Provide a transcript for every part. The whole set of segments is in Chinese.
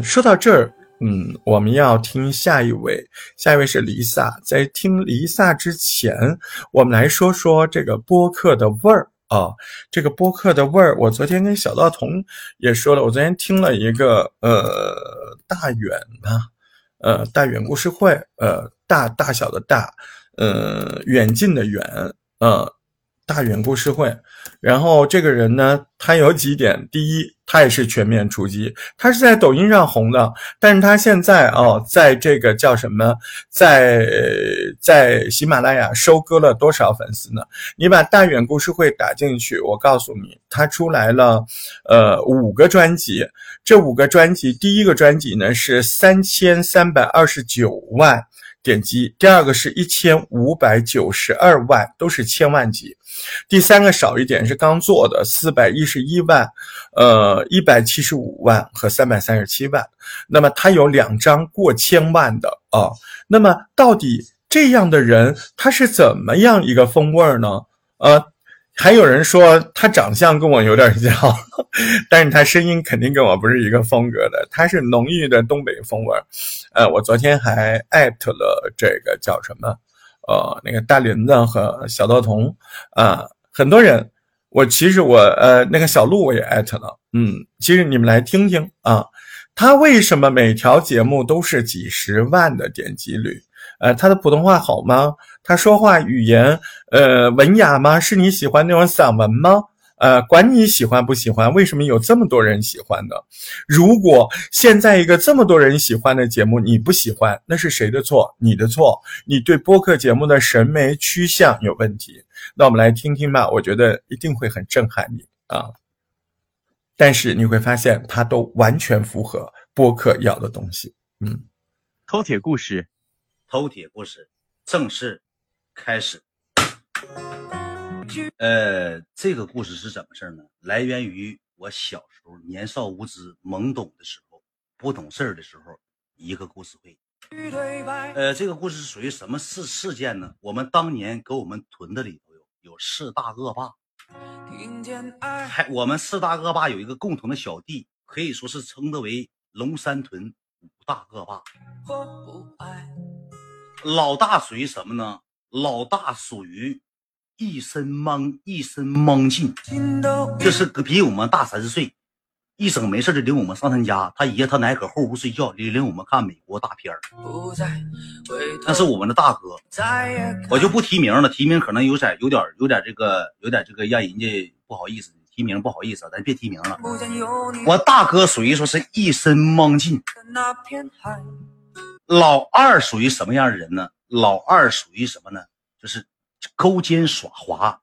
说到这儿，嗯，我们要听下一位，下一位是黎萨。在听黎萨之前，我们来说说这个播客的味儿啊。这个播客的味儿，我昨天跟小道童也说了，我昨天听了一个呃大远啊，呃大远故事会，呃大大小的大，呃远近的远，呃大远故事会。然后这个人呢，他有几点，第一。他也是全面出击，他是在抖音上红的，但是他现在哦，在这个叫什么，在在喜马拉雅收割了多少粉丝呢？你把大远故事会打进去，我告诉你，他出来了，呃，五个专辑，这五个专辑，第一个专辑呢是三千三百二十九万点击，第二个是一千五百九十二万，都是千万级。第三个少一点是刚做的四百一十一万，呃一百七十五万和三百三十七万，那么它有两张过千万的啊，那么到底这样的人他是怎么样一个风味儿呢？呃，还有人说他长相跟我有点像，但是他声音肯定跟我不是一个风格的，他是浓郁的东北风味呃，我昨天还艾特了这个叫什么？呃，那个大林子和小道童，啊，很多人，我其实我呃那个小鹿我也艾特了，嗯，其实你们来听听啊，他为什么每条节目都是几十万的点击率？呃，他的普通话好吗？他说话语言呃文雅吗？是你喜欢那种散文吗？呃，管你喜欢不喜欢，为什么有这么多人喜欢呢？如果现在一个这么多人喜欢的节目你不喜欢，那是谁的错？你的错，你对播客节目的审美趋向有问题。那我们来听听吧，我觉得一定会很震撼你啊。但是你会发现，它都完全符合播客要的东西。嗯，偷铁故事，偷铁故事正式开始。呃，这个故事是怎么事呢？来源于我小时候年少无知、懵懂的时候，不懂事儿的时候，一个故事会。呃，这个故事属于什么事事件呢？我们当年给我们屯子里头有有四大恶霸，还我们四大恶霸有一个共同的小弟，可以说是称得为龙山屯五大恶霸。老大属于什么呢？老大属于。一身懵，一身懵劲，就是比我们大三十岁，一整没事就领我们上他家，他爷他奶搁后屋睡觉，领领我们看美国大片那是我们的大哥，我就不提名了，提名可能有点有点有点这个有点这个让人家不好意思，提名不好意思，咱别提名了。我大哥属于说是一身懵劲，老二属于什么样的人呢？老二属于什么呢？就是。勾肩耍滑，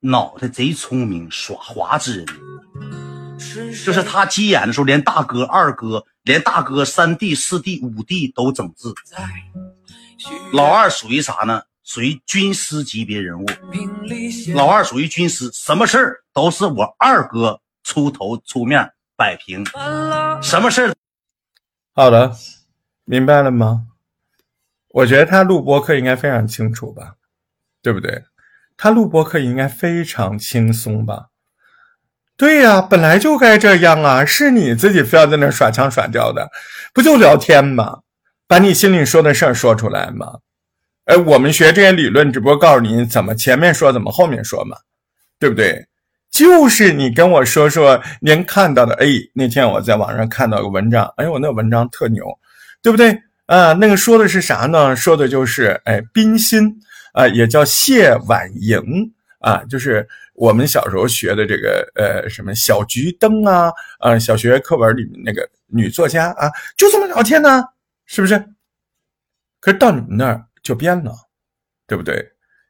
脑袋贼聪明，耍滑之人，就是他急眼的时候，连大哥、二哥，连大哥、三弟、四弟、五弟都整治。老二属于啥呢？属于军师级别人物。老二属于军师，什么事儿都是我二哥出头出面摆平。什么事儿？好的，明白了吗？我觉得他录播课应该非常清楚吧。对不对？他录播课应该非常轻松吧？对呀，本来就该这样啊！是你自己非要在那耍腔耍调的，不就聊天吗？把你心里说的事儿说出来嘛。哎，我们学这些理论，只不过告诉你怎么前面说，怎么后面说嘛，对不对？就是你跟我说说您看到的。哎，那天我在网上看到个文章，哎，我那文章特牛，对不对？啊，那个说的是啥呢？说的就是哎，冰心。啊，也叫谢婉莹啊，就是我们小时候学的这个呃什么小桔灯啊，呃小学课文里面那个女作家啊，就这么聊天呢，是不是？可是到你们那儿就变了，对不对？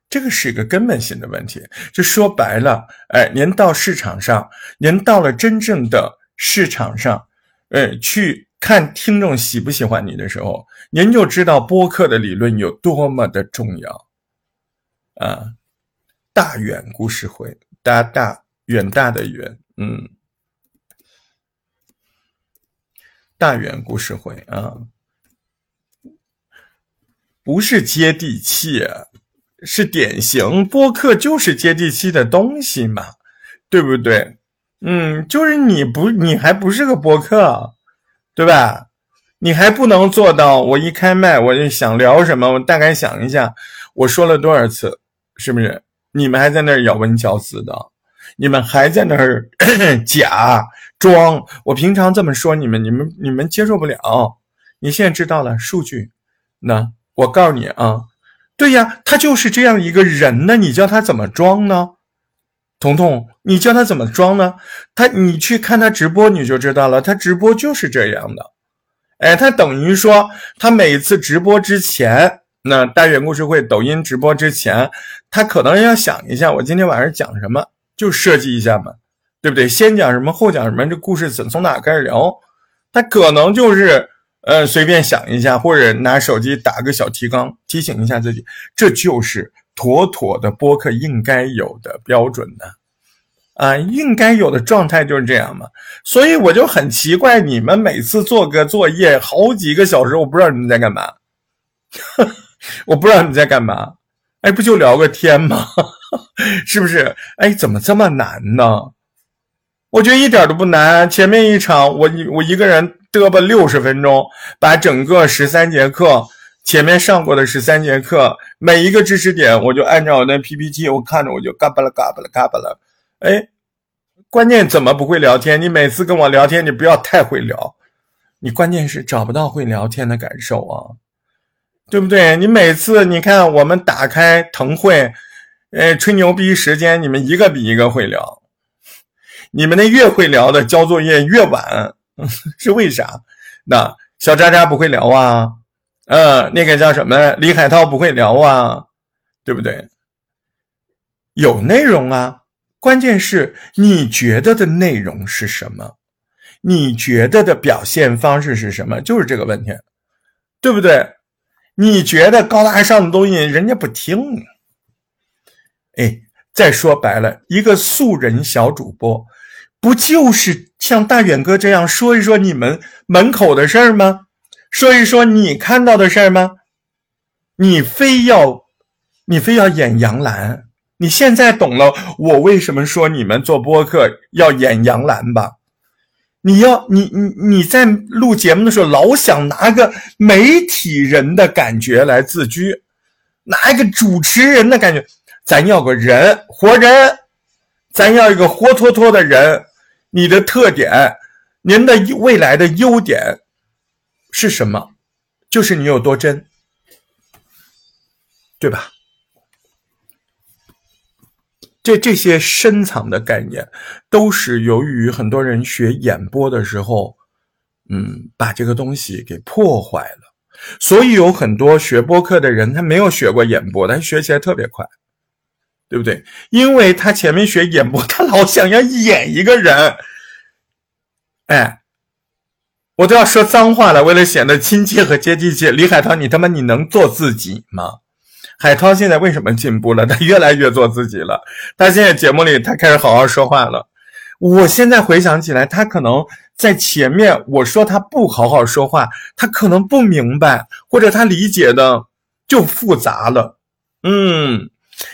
这个是一个根本性的问题。就说白了，哎，您到市场上，您到了真正的市场上，呃，去看听众喜不喜欢你的时候，您就知道播客的理论有多么的重要。啊，大远故事会，大大远大的远，嗯，大远故事会啊，不是接地气，是典型播客，就是接地气的东西嘛，对不对？嗯，就是你不，你还不是个播客，对吧？你还不能做到，我一开麦我就想聊什么，我大概想一下，我说了多少次，是不是？你们还在那儿咬文嚼字的，你们还在那儿 假装。我平常这么说你们，你们你们接受不了。你现在知道了数据，那我告诉你啊，对呀，他就是这样一个人呢，你叫他怎么装呢？彤彤，你教他怎么装呢？他，你去看他直播，你就知道了。他直播就是这样的，哎，他等于说，他每次直播之前，那单元故事会抖音直播之前，他可能要想一下，我今天晚上讲什么，就设计一下嘛，对不对？先讲什么，后讲什么，这故事怎从哪开始聊？他可能就是，呃，随便想一下，或者拿手机打个小提纲，提醒一下自己，这就是。妥妥的播客应该有的标准的，啊，应该有的状态就是这样嘛。所以我就很奇怪，你们每次做个作业好几个小时，我不知道你们在干嘛，我不知道你在干嘛。哎，不就聊个天吗？是不是？哎，怎么这么难呢？我觉得一点都不难。前面一场，我我一个人嘚吧六十分钟，把整个十三节课。前面上过的十三节课，每一个知识点，我就按照我那 PPT，我看着我就嘎巴了嘎巴了嘎巴了。哎，关键怎么不会聊天？你每次跟我聊天，你不要太会聊，你关键是找不到会聊天的感受啊，对不对？你每次你看我们打开腾会，哎，吹牛逼时间，你们一个比一个会聊，你们那越会聊的交作业越晚，是为啥？那小渣渣不会聊啊？嗯，那个叫什么？李海涛不会聊啊，对不对？有内容啊，关键是你觉得的内容是什么？你觉得的表现方式是什么？就是这个问题，对不对？你觉得高大上的东西，人家不听。哎，再说白了，一个素人小主播，不就是像大远哥这样说一说你们门口的事儿吗？说一说你看到的事儿吗？你非要，你非要演杨澜？你现在懂了我为什么说你们做播客要演杨澜吧？你要你你你在录节目的时候老想拿个媒体人的感觉来自居，拿一个主持人的感觉，咱要个人活人，咱要一个活脱脱的人。你的特点，您的未来的优点。是什么？就是你有多真，对吧？这这些深藏的概念，都是由于很多人学演播的时候，嗯，把这个东西给破坏了。所以有很多学播客的人，他没有学过演播，他学起来特别快，对不对？因为他前面学演播，他老想要演一个人，哎。我都要说脏话了，为了显得亲切和接地气。李海涛，你他妈你能做自己吗？海涛现在为什么进步了？他越来越做自己了。他现在节目里，他开始好好说话了。我现在回想起来，他可能在前面我说他不好好说话，他可能不明白，或者他理解的就复杂了。嗯。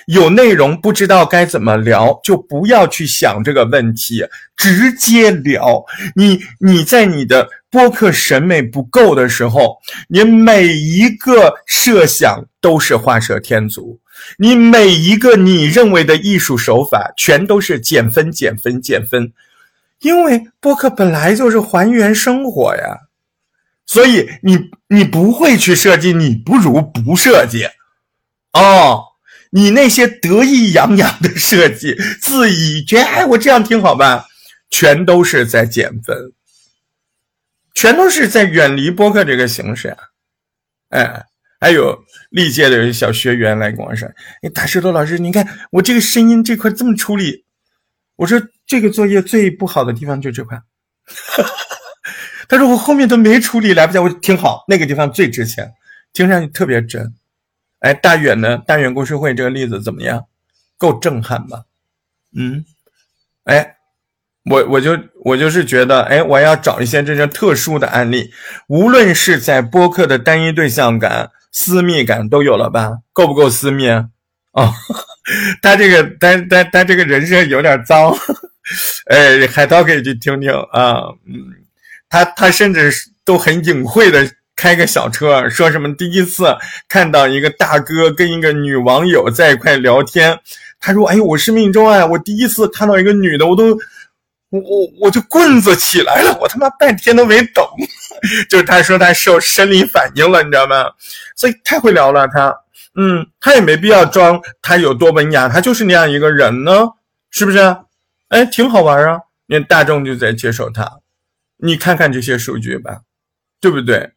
有内容不知道该怎么聊，就不要去想这个问题，直接聊。你你在你的播客审美不够的时候，你每一个设想都是画蛇添足，你每一个你认为的艺术手法全都是减分、减分、减分。因为播客本来就是还原生活呀，所以你你不会去设计，你不如不设计哦。你那些得意洋洋的设计，自以觉哎，我这样挺好吧，全都是在减分，全都是在远离播客这个形式啊！哎，还有历届的小学员来跟我说：“哎，大石头老师，你看我这个声音这块这么处理。”我说：“这个作业最不好的地方就这块。”他说：“我后面都没处理，来不及。”我挺好，那个地方最值钱，听上去特别真。哎，大远呢？大远故事会这个例子怎么样？够震撼吧？嗯，哎，我我就我就是觉得，哎，我要找一些这些特殊的案例，无论是在播客的单一对象感、私密感都有了吧？够不够私密？哦，他这个他他他这个人设有点脏，哎，海涛可以去听听啊，嗯，他他甚至都很隐晦的开个小车，说什么第一次看到一个大哥跟一个女网友在一块聊天，他说：“哎，我是命中啊，我第一次看到一个女的，我都我我我就棍子起来了，我他妈半天都没懂。”就是他说他受生理反应了，你知道吗？所以太会聊了，他嗯，他也没必要装他有多文雅，他就是那样一个人呢，是不是？哎，挺好玩啊，因为大众就在接受他。你看看这些数据吧，对不对？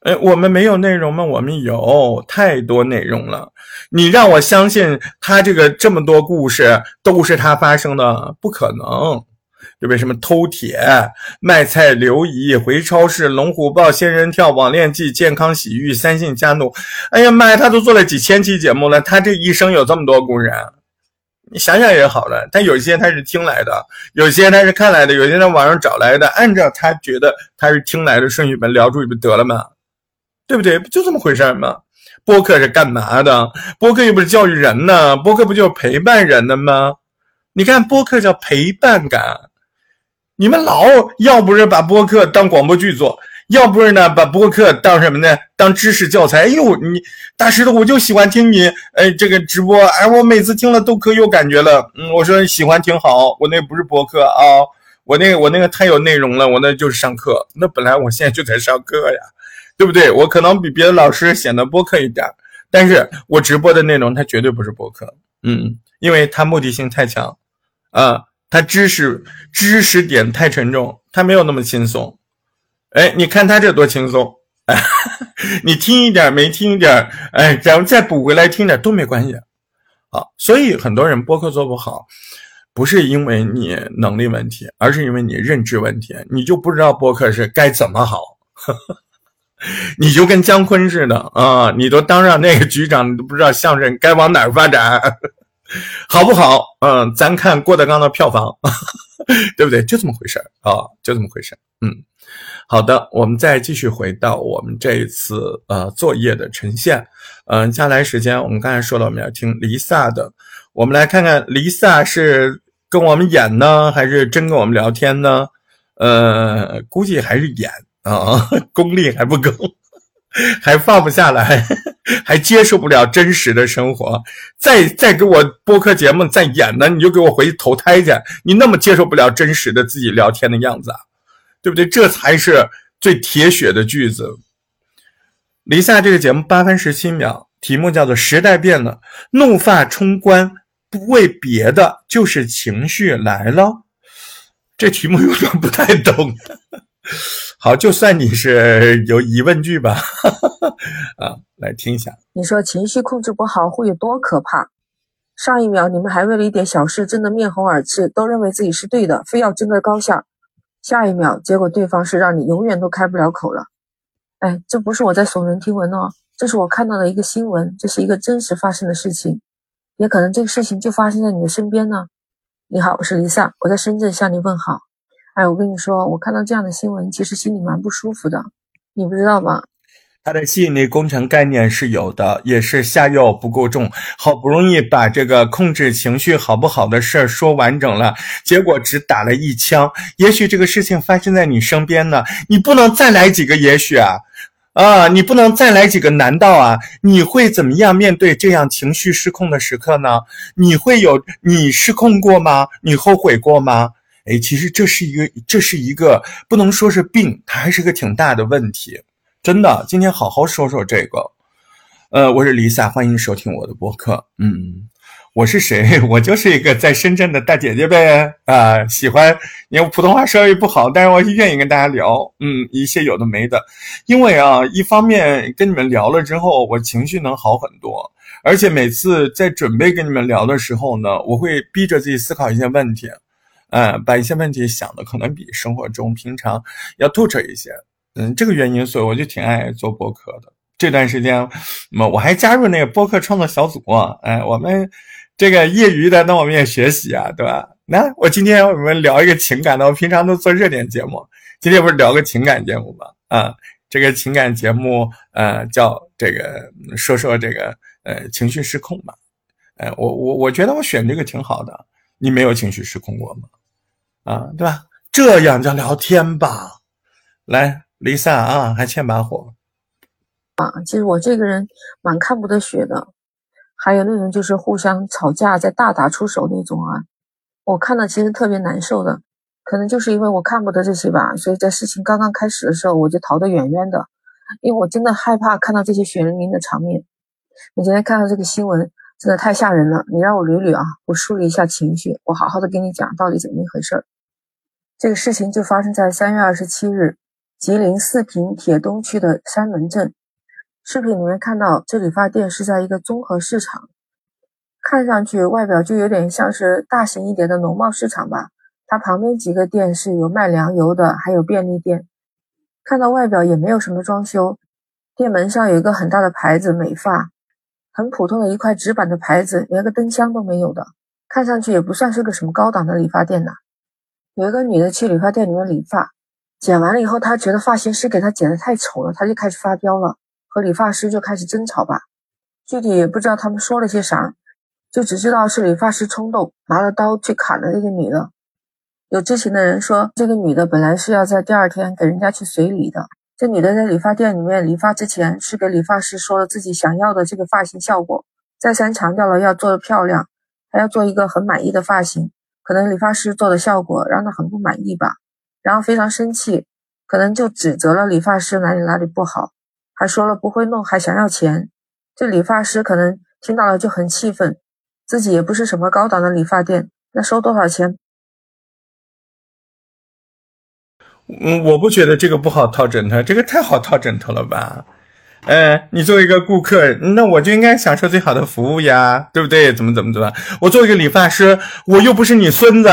哎，我们没有内容吗？我们有太多内容了。你让我相信他这个这么多故事都是他发生的，不可能，对不对？什么偷铁、卖菜、留遗、回超市、龙虎豹、仙人跳、网恋记、健康洗浴、三姓家奴。哎呀妈呀，他都做了几千期节目了，他这一生有这么多故事。你想想也好了，但有些他是听来的，有些他是看来的，有些在网上找来的，按照他觉得他是听来的顺序们聊出去不得了吗？对不对？不就这么回事吗？播客是干嘛的？播客又不是教育人呢，播客不就是陪伴人的吗？你看播客叫陪伴感，你们老要不是把播客当广播剧做。要不是呢，把播客当什么呢？当知识教材。哎呦，你大石头，我就喜欢听你，哎，这个直播，哎，我每次听了都可有感觉了。嗯，我说喜欢挺好，我那不是播客啊，我那个我那个太有内容了，我那就是上课。那本来我现在就在上课呀，对不对？我可能比别的老师显得播客一点，但是我直播的内容它绝对不是播客，嗯，因为它目的性太强，啊，他知识知识点太沉重，他没有那么轻松。哎，你看他这多轻松，你听一点没听一点，哎，咱们再补回来听点都没关系，好，所以很多人播客做不好，不是因为你能力问题，而是因为你认知问题，你就不知道播客是该怎么好，你就跟姜昆似的啊，你都当上那个局长，你都不知道相声该往哪儿发展，好不好？嗯，咱看郭德纲的票房，对不对？就这么回事儿啊，就这么回事儿嗯。好的，我们再继续回到我们这一次呃作业的呈现。嗯，接下来时间我们刚才说了，我们要听离萨的。我们来看看离萨是跟我们演呢，还是真跟我们聊天呢？呃，估计还是演啊，功力还不够，还放不下来，还接受不了真实的生活。再再给我播客节目再演呢，你就给我回去投胎去。你那么接受不了真实的自己聊天的样子啊？对不对？这才是最铁血的句子。离夏这个节目八分十七秒，题目叫做“时代变了，怒发冲冠，不为别的，就是情绪来了。”这题目有点不太懂。好，就算你是有疑问句吧。啊，来听一下。你说情绪控制不好会有多可怕？上一秒你们还为了一点小事争得面红耳赤，都认为自己是对的，非要争个高下。下一秒，结果对方是让你永远都开不了口了。哎，这不是我在耸人听闻哦，这是我看到的一个新闻，这是一个真实发生的事情，也可能这个事情就发生在你的身边呢。你好，我是 Lisa，我在深圳向你问好。哎，我跟你说，我看到这样的新闻，其实心里蛮不舒服的，你不知道吗？他的吸引力工程概念是有的，也是下药不够重，好不容易把这个控制情绪好不好的事儿说完整了，结果只打了一枪。也许这个事情发生在你身边呢，你不能再来几个也许啊，啊，你不能再来几个难道啊？你会怎么样面对这样情绪失控的时刻呢？你会有你失控过吗？你后悔过吗？哎，其实这是一个，这是一个不能说是病，它还是个挺大的问题。真的，今天好好说说这个。呃，我是 Lisa，欢迎收听我的播客。嗯，我是谁？我就是一个在深圳的大姐姐呗。啊，喜欢，因为普通话稍微不好，但是我愿意跟大家聊。嗯，一些有的没的。因为啊，一方面跟你们聊了之后，我情绪能好很多，而且每次在准备跟你们聊的时候呢，我会逼着自己思考一些问题，嗯，把一些问题想的可能比生活中平常要透彻一些。嗯，这个原因，所以我就挺爱做播客的。这段时间，么我还加入那个播客创作小组。哎，我们这个业余的，那我们也学习啊，对吧？那我今天我们聊一个情感的。我平常都做热点节目，今天不是聊个情感节目吗？啊，这个情感节目，呃，叫这个说说这个呃情绪失控嘛。哎，我我我觉得我选这个挺好的。你没有情绪失控过吗？啊，对吧？这样叫聊天吧。来，Lisa 啊，还欠把火啊！其实我这个人蛮看不得血的，还有那种就是互相吵架再大打出手那种啊，我看了其实特别难受的。可能就是因为我看不得这些吧，所以在事情刚刚开始的时候我就逃得远远的，因为我真的害怕看到这些血淋淋的场面。我今天看到这个新闻，真的太吓人了。你让我捋捋啊，我梳理一下情绪，我好好的跟你讲到底怎么一回事儿。这个事情就发生在三月二十七日，吉林四平铁东区的山门镇。视频里面看到这理发店是在一个综合市场，看上去外表就有点像是大型一点的农贸市场吧。它旁边几个店是有卖粮油的，还有便利店。看到外表也没有什么装修，店门上有一个很大的牌子“美发”，很普通的一块纸板的牌子，连个灯箱都没有的，看上去也不算是个什么高档的理发店呐。有一个女的去理发店里面理发，剪完了以后，她觉得发型师给她剪的太丑了，她就开始发飙了，和理发师就开始争吵吧。具体也不知道他们说了些啥，就只知道是理发师冲动，拿了刀去砍了那个女的。有知情的人说，这个女的本来是要在第二天给人家去随礼的。这女的在理发店里面理发之前，是给理发师说了自己想要的这个发型效果，再三强调了要做的漂亮，还要做一个很满意的发型。可能理发师做的效果让他很不满意吧，然后非常生气，可能就指责了理发师哪里哪里不好，还说了不会弄，还想要钱。这理发师可能听到了就很气愤，自己也不是什么高档的理发店，那收多少钱？嗯，我不觉得这个不好套枕头，这个太好套枕头了吧？哎，你作为一个顾客，那我就应该享受最好的服务呀，对不对？怎么怎么怎么？我作为一个理发师，我又不是你孙子，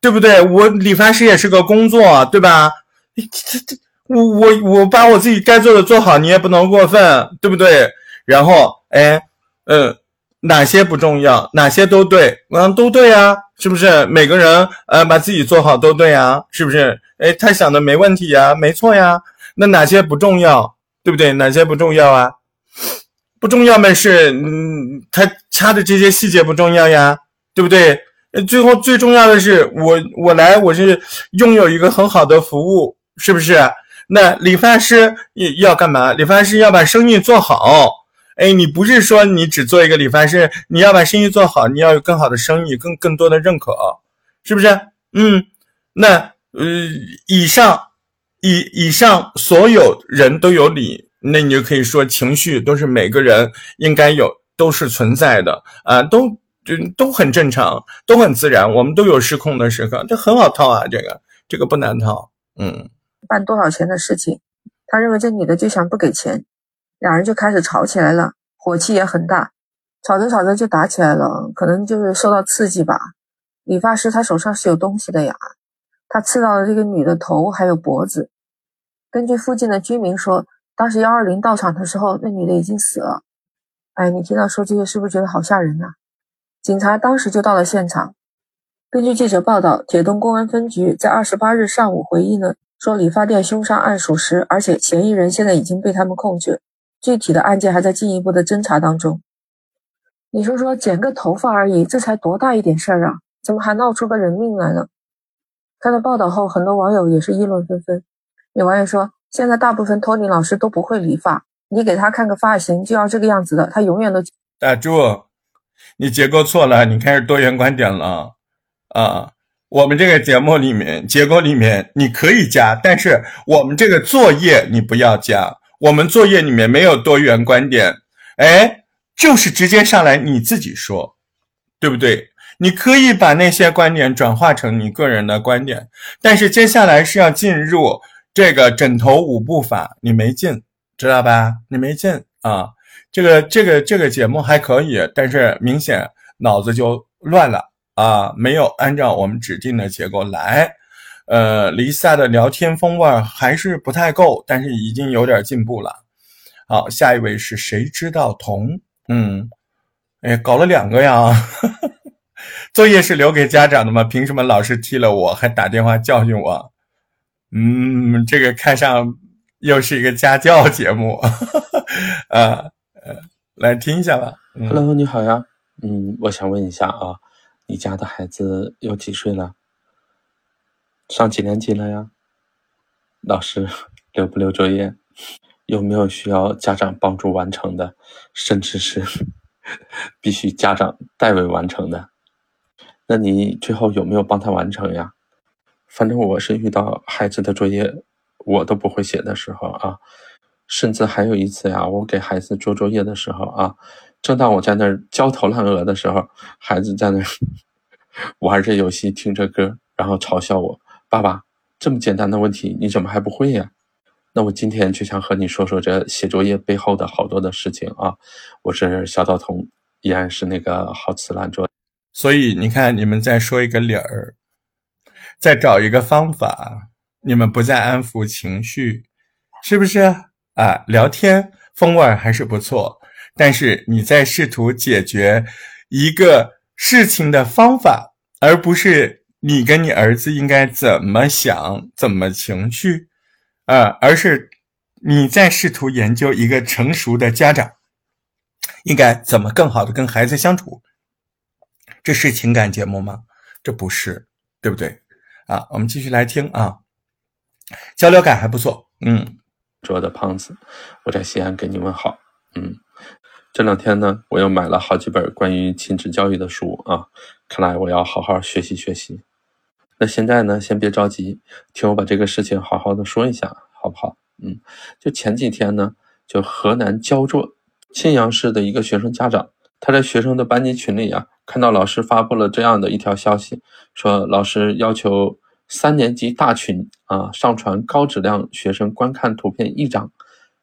对不对？我理发师也是个工作，对吧？这这我我我把我自己该做的做好，你也不能过分，对不对？然后，哎，嗯。哪些不重要，哪些都对，嗯，都对啊，是不是？每个人呃，把自己做好都对啊，是不是？哎，他想的没问题呀，没错呀。那哪些不重要，对不对？哪些不重要啊？不重要嘛？是，嗯，他掐的这些细节不重要呀，对不对？最后最重要的是，我我来我是拥有一个很好的服务，是不是？那理发师要干嘛？理发师要把生意做好。哎，你不是说你只做一个理发师，你要把生意做好，你要有更好的生意，更更多的认可，是不是？嗯，那呃，以上以以上所有人都有理，那你就可以说情绪都是每个人应该有，都是存在的啊，都就都很正常，都很自然，我们都有失控的时刻，这很好套啊，这个这个不难套，嗯，办多少钱的事情，他认为这女的就想不给钱。两人就开始吵起来了，火气也很大，吵着吵着就打起来了，可能就是受到刺激吧。理发师他手上是有东西的呀，他刺到了这个女的头还有脖子。根据附近的居民说，当时幺二零到场的时候，那女的已经死了。哎，你听到说这些是不是觉得好吓人呐？警察当时就到了现场。根据记者报道，铁东公安分局在二十八日上午回忆呢，说理发店凶杀案属实，而且嫌疑人现在已经被他们控制。具体的案件还在进一步的侦查当中。你说说，剪个头发而已，这才多大一点事儿啊？怎么还闹出个人命来了？看到报道后，很多网友也是议论纷纷。有网友说，现在大部分托尼老师都不会理发，你给他看个发型就要这个样子的，他永远都……打住，你结构错了，你开始多元观点了啊！我们这个节目里面结构里面你可以加，但是我们这个作业你不要加。我们作业里面没有多元观点，哎，就是直接上来你自己说，对不对？你可以把那些观点转化成你个人的观点，但是接下来是要进入这个枕头五步法，你没进，知道吧？你没进啊？这个这个这个节目还可以，但是明显脑子就乱了啊，没有按照我们指定的结构来。呃，离萨的聊天风味还是不太够，但是已经有点进步了。好，下一位是谁知道童？嗯，哎，搞了两个呀。作业是留给家长的吗？凭什么老师踢了我还打电话教训我？嗯，这个看上又是一个家教节目。呃呃，来听一下吧。Hello，你好呀。嗯，我想问一下啊，你家的孩子有几岁了？上几年级了呀？老师留不留作业？有没有需要家长帮助完成的，甚至是必须家长代为完成的？那你最后有没有帮他完成呀？反正我是遇到孩子的作业我都不会写的时候啊，甚至还有一次呀，我给孩子做作业的时候啊，正当我在那焦头烂额的时候，孩子在那 玩着游戏，听着歌，然后嘲笑我：“爸爸，这么简单的问题你怎么还不会呀？”那我今天就想和你说说这写作业背后的好多的事情啊！我是小道童，依然是那个好词懒做。所以你看，你们再说一个理儿，再找一个方法，你们不再安抚情绪，是不是啊？聊天风味还是不错，但是你在试图解决一个事情的方法，而不是你跟你儿子应该怎么想、怎么情绪。呃，而是你在试图研究一个成熟的家长应该怎么更好的跟孩子相处，这是情感节目吗？这不是，对不对？啊，我们继续来听啊，交流感还不错，嗯。卓的胖子，我在西安给你问好，嗯。这两天呢，我又买了好几本关于亲子教育的书啊，看来我要好好学习学习。那现在呢，先别着急，听我把这个事情好好的说一下，好不好？嗯，就前几天呢，就河南焦作沁阳市的一个学生家长，他在学生的班级群里啊，看到老师发布了这样的一条消息，说老师要求三年级大群啊上传高质量学生观看图片一张，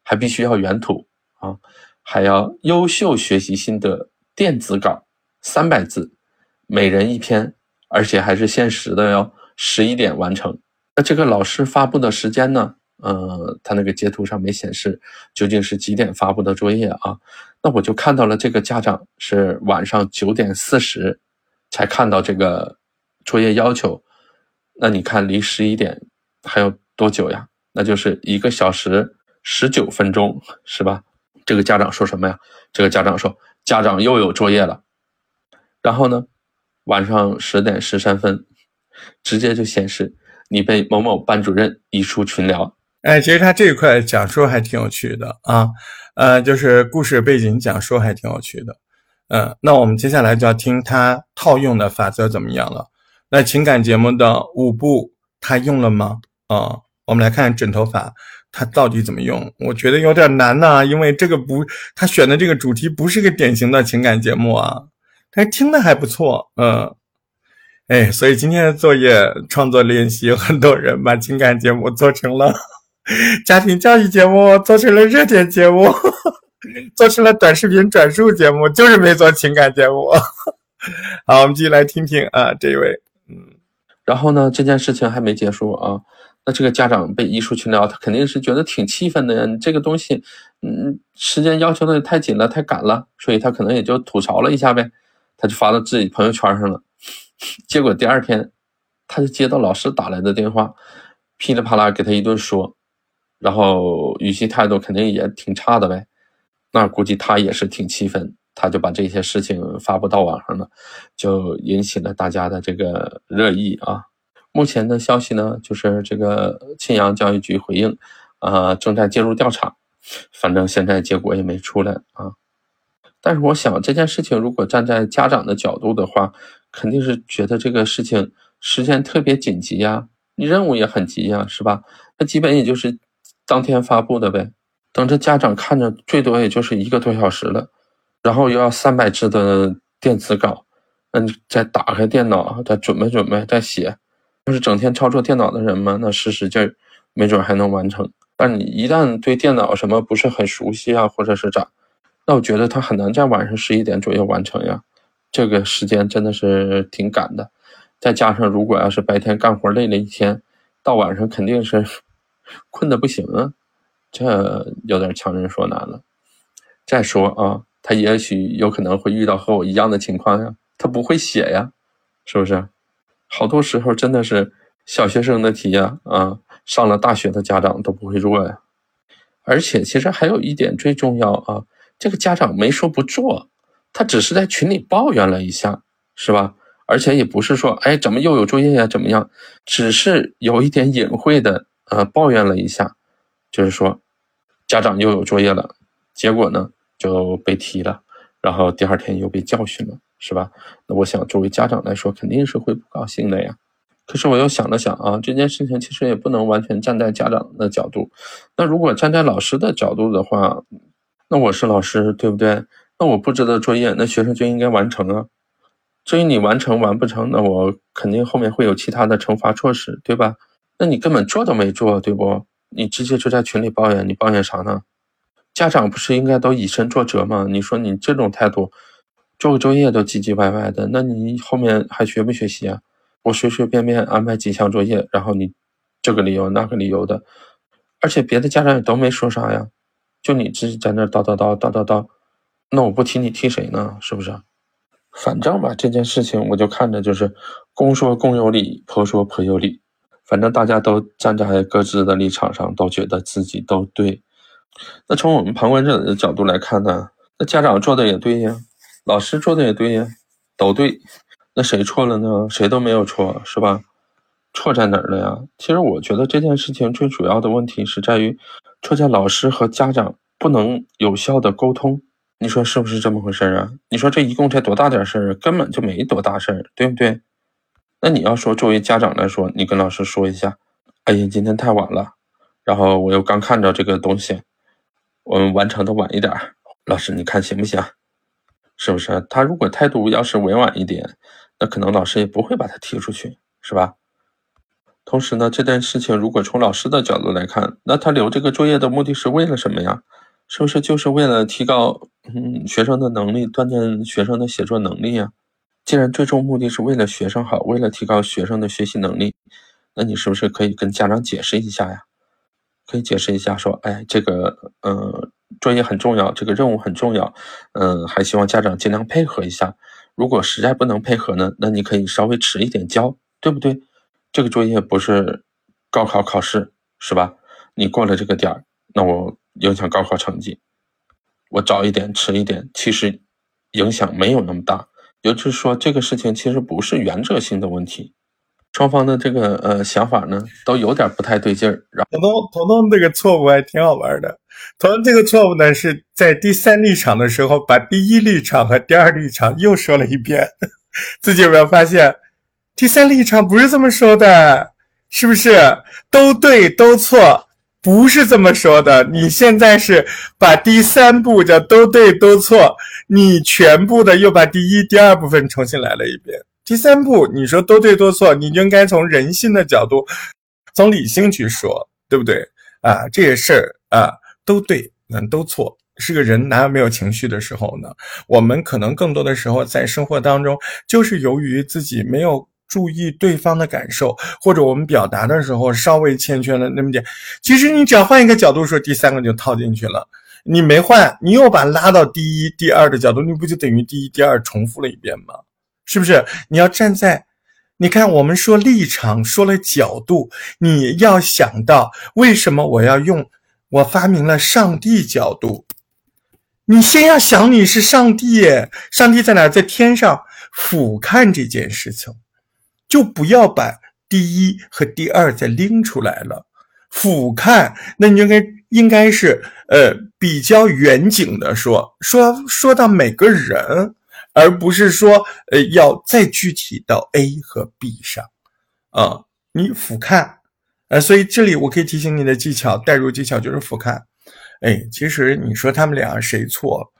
还必须要原图啊，还要优秀学习心得电子稿三百字，每人一篇。而且还是限时的哟，十一点完成。那这个老师发布的时间呢？呃，他那个截图上没显示究竟是几点发布的作业啊？那我就看到了这个家长是晚上九点四十才看到这个作业要求。那你看离十一点还有多久呀？那就是一个小时十九分钟，是吧？这个家长说什么呀？这个家长说家长又有作业了。然后呢？晚上十点十三分，直接就显示你被某某班主任移出群聊。哎，其实他这一块讲述还挺有趣的啊，呃，就是故事背景讲述还挺有趣的。嗯，那我们接下来就要听他套用的法则怎么样了。那情感节目的五步他用了吗？啊，我们来看枕头法，他到底怎么用？我觉得有点难呐，因为这个不，他选的这个主题不是个典型的情感节目啊。还听的还不错，嗯，哎，所以今天的作业创作练习，很多人把情感节目做成了 家庭教育节目，做成了热点节目，做成了短视频转述节目，就是没做情感节目。好，我们继续来听听啊，这一位，嗯，然后呢，这件事情还没结束啊，那这个家长被移出群聊，他肯定是觉得挺气愤的呀，你这个东西，嗯，时间要求的也太紧了，太赶了，所以他可能也就吐槽了一下呗。他就发到自己朋友圈上了，结果第二天，他就接到老师打来的电话，噼里啪啦给他一顿说，然后语气态度肯定也挺差的呗。那估计他也是挺气愤，他就把这些事情发布到网上了，就引起了大家的这个热议啊。目前的消息呢，就是这个庆阳教育局回应，啊，正在介入调查，反正现在结果也没出来啊。但是我想这件事情，如果站在家长的角度的话，肯定是觉得这个事情时间特别紧急呀，你任务也很急呀，是吧？那基本也就是当天发布的呗，等着家长看着，最多也就是一个多小时了，然后又要三百字的电子稿，嗯再打开电脑，再准备准备，再写。要是整天操作电脑的人嘛，那使使劲儿，没准还能完成。但你一旦对电脑什么不是很熟悉啊，或者是咋？那我觉得他很难在晚上十一点左右完成呀，这个时间真的是挺赶的。再加上如果要是白天干活累了一天，到晚上肯定是困得不行啊，这有点强人所难了。再说啊，他也许有可能会遇到和我一样的情况呀，他不会写呀，是不是？好多时候真的是小学生的题呀，啊，上了大学的家长都不会做呀。而且其实还有一点最重要啊。这个家长没说不做，他只是在群里抱怨了一下，是吧？而且也不是说，哎，怎么又有作业呀？怎么样？只是有一点隐晦的，呃，抱怨了一下，就是说，家长又有作业了，结果呢就被踢了，然后第二天又被教训了，是吧？那我想作为家长来说，肯定是会不高兴的呀。可是我又想了想啊，这件事情其实也不能完全站在家长的角度。那如果站在老师的角度的话，那我是老师，对不对？那我布置的作业，那学生就应该完成啊。至于你完成完不成，那我肯定后面会有其他的惩罚措施，对吧？那你根本做都没做，对不？你直接就在群里抱怨，你抱怨啥呢？家长不是应该都以身作则吗？你说你这种态度，做个作业都唧唧歪歪的，那你后面还学不学习啊？我随随便便安排几项作业，然后你这个理由那个理由的，而且别的家长也都没说啥呀，就你自己在那叨叨叨叨叨叨，那我不提你提谁呢？是不是？反正吧，这件事情我就看着就是公说公有理，婆说婆有理，反正大家都站在各自的立场上，都觉得自己都对。那从我们旁观者的角度来看呢，那家长做的也对呀，老师做的也对呀，都对。那谁错了呢？谁都没有错，是吧？错在哪儿了呀？其实我觉得这件事情最主要的问题是在于，错在老师和家长不能有效的沟通。你说是不是这么回事儿啊？你说这一共才多大点事儿，根本就没多大事儿，对不对？那你要说作为家长来说，你跟老师说一下，哎呀，今天太晚了，然后我又刚看着这个东西，我们完成的晚一点，老师你看行不行？是不是？他如果态度要是委婉一点。那可能老师也不会把他踢出去，是吧？同时呢，这件事情如果从老师的角度来看，那他留这个作业的目的是为了什么呀？是不是就是为了提高嗯学生的能力，锻炼学生的写作能力呀？既然最终目的是为了学生好，为了提高学生的学习能力，那你是不是可以跟家长解释一下呀？可以解释一下，说，哎，这个呃作业很重要，这个任务很重要，嗯，还希望家长尽量配合一下。如果实在不能配合呢，那你可以稍微迟一点交，对不对？这个作业不是高考考试，是吧？你过了这个点儿，那我影响高考成绩，我早一点、迟一点，其实影响没有那么大。也就是说，这个事情其实不是原则性的问题。双方的这个呃想法呢，都有点不太对劲儿。彤彤，彤彤这个错误还挺好玩的。彤彤这个错误呢，是在第三立场的时候，把第一立场和第二立场又说了一遍。自己有没有发现，第三立场不是这么说的？是不是都对都错？不是这么说的。你现在是把第三步叫都对都错，你全部的又把第一、第二部分重新来了一遍。第三步，你说都对都错，你应该从人性的角度，从理性去说，对不对啊？这些事儿啊，都对，嗯，都错。是个人哪有没有情绪的时候呢？我们可能更多的时候在生活当中，就是由于自己没有注意对方的感受，或者我们表达的时候稍微欠缺了那么点。其实你只要换一个角度说，第三个就套进去了。你没换，你又把拉到第一、第二的角度，你不就等于第一、第二重复了一遍吗？是不是你要站在？你看，我们说立场，说了角度，你要想到为什么我要用？我发明了上帝角度。你先要想你是上帝，上帝在哪？在天上俯瞰这件事情，就不要把第一和第二再拎出来了。俯瞰，那你应该应该是呃比较远景的说说说到每个人。而不是说，呃，要再具体到 A 和 B 上，啊，你俯瞰，呃，所以这里我可以提醒你的技巧，代入技巧就是俯瞰，哎，其实你说他们俩谁错了，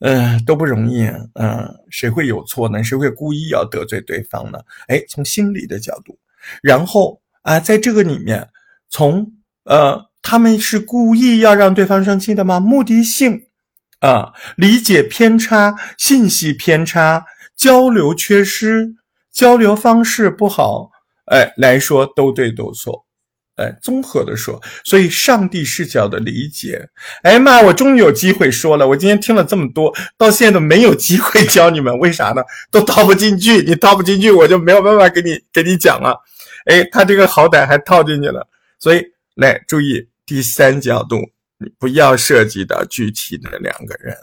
嗯，都不容易，嗯，谁会有错呢？谁会故意要得罪对方呢？哎，从心理的角度，然后啊，在这个里面，从呃，他们是故意要让对方生气的吗？目的性。啊，理解偏差、信息偏差、交流缺失、交流方式不好，哎，来说都对都错，哎，综合的说，所以上帝视角的理解，哎妈，我终于有机会说了，我今天听了这么多，到现在都没有机会教你们，为啥呢？都套不进去，你套不进去，我就没有办法给你给你讲了，哎，他这个好歹还套进去了，所以来注意第三角度。你不要涉及到具体的两个人，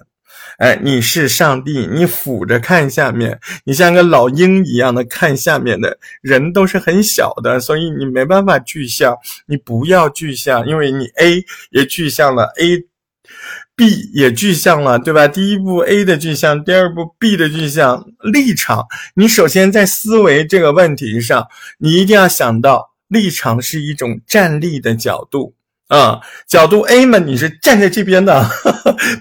哎，你是上帝，你俯着看下面，你像个老鹰一样的看下面的人都是很小的，所以你没办法具象，你不要具象，因为你 A 也具象了，A，B 也具象了，对吧？第一步 A 的具象，第二步 B 的具象，立场，你首先在思维这个问题上，你一定要想到立场是一种站立的角度。啊，角度 A 嘛，你是站在这边的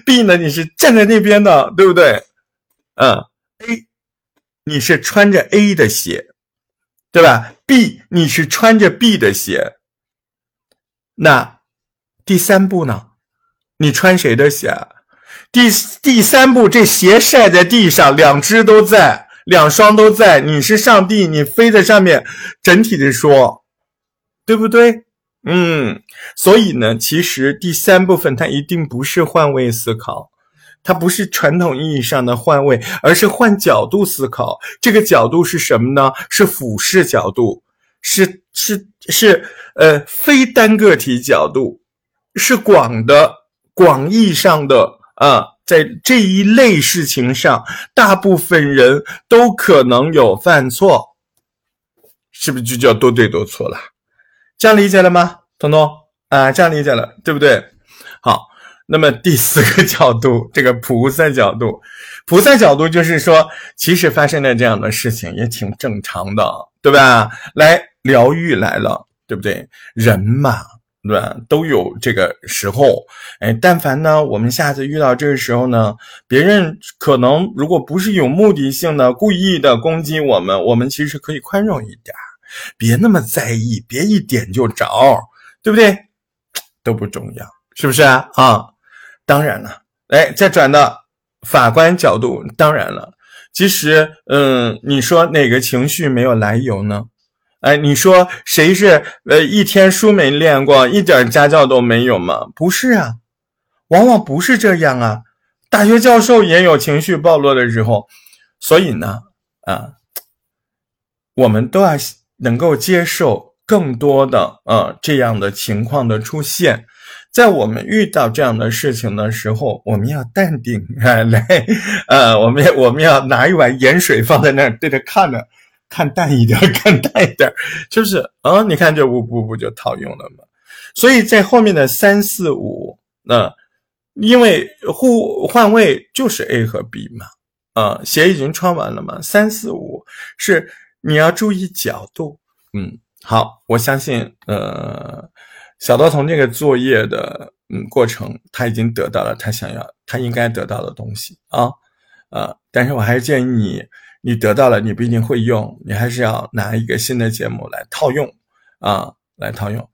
；B 呢，你是站在那边的，对不对？嗯，A，你是穿着 A 的鞋，对吧？B，你是穿着 B 的鞋。那第三步呢？你穿谁的鞋？第第三步，这鞋晒在地上，两只都在，两双都在。你是上帝，你飞在上面，整体的说，对不对？嗯，所以呢，其实第三部分它一定不是换位思考，它不是传统意义上的换位，而是换角度思考。这个角度是什么呢？是俯视角度，是是是呃非单个体角度，是广的广义上的啊，在这一类事情上，大部分人都可能有犯错，是不是就叫多对多错了？这样理解了吗，彤彤啊？这样理解了，对不对？好，那么第四个角度，这个菩萨角度，菩萨角度就是说，其实发生了这样的事情也挺正常的，对吧？来疗愈来了，对不对？人嘛，对吧？都有这个时候，哎，但凡呢，我们下次遇到这个时候呢，别人可能如果不是有目的性的、故意的攻击我们，我们其实可以宽容一点。别那么在意，别一点就着，对不对？都不重要，是不是啊？啊，当然了，哎，再转到法官角度，当然了，其实，嗯，你说哪个情绪没有来由呢？哎，你说谁是呃一天书没练过，一点家教都没有吗？不是啊，往往不是这样啊。大学教授也有情绪暴露的时候，所以呢，啊，我们都要。能够接受更多的呃这样的情况的出现，在我们遇到这样的事情的时候，我们要淡定啊，来，呃，我们我们要拿一碗盐水放在那儿，对着看着，看淡一点，看淡一点，就是啊，你看这五步不就套用了吗？所以在后面的三四五，那因为互换位就是 A 和 B 嘛，啊，鞋已经穿完了嘛，三四五是。你要注意角度，嗯，好，我相信，呃，小刀从这个作业的嗯过程，他已经得到了他想要，他应该得到的东西啊，呃，但是我还是建议你，你得到了，你不一定会用，你还是要拿一个新的节目来套用啊，来套用。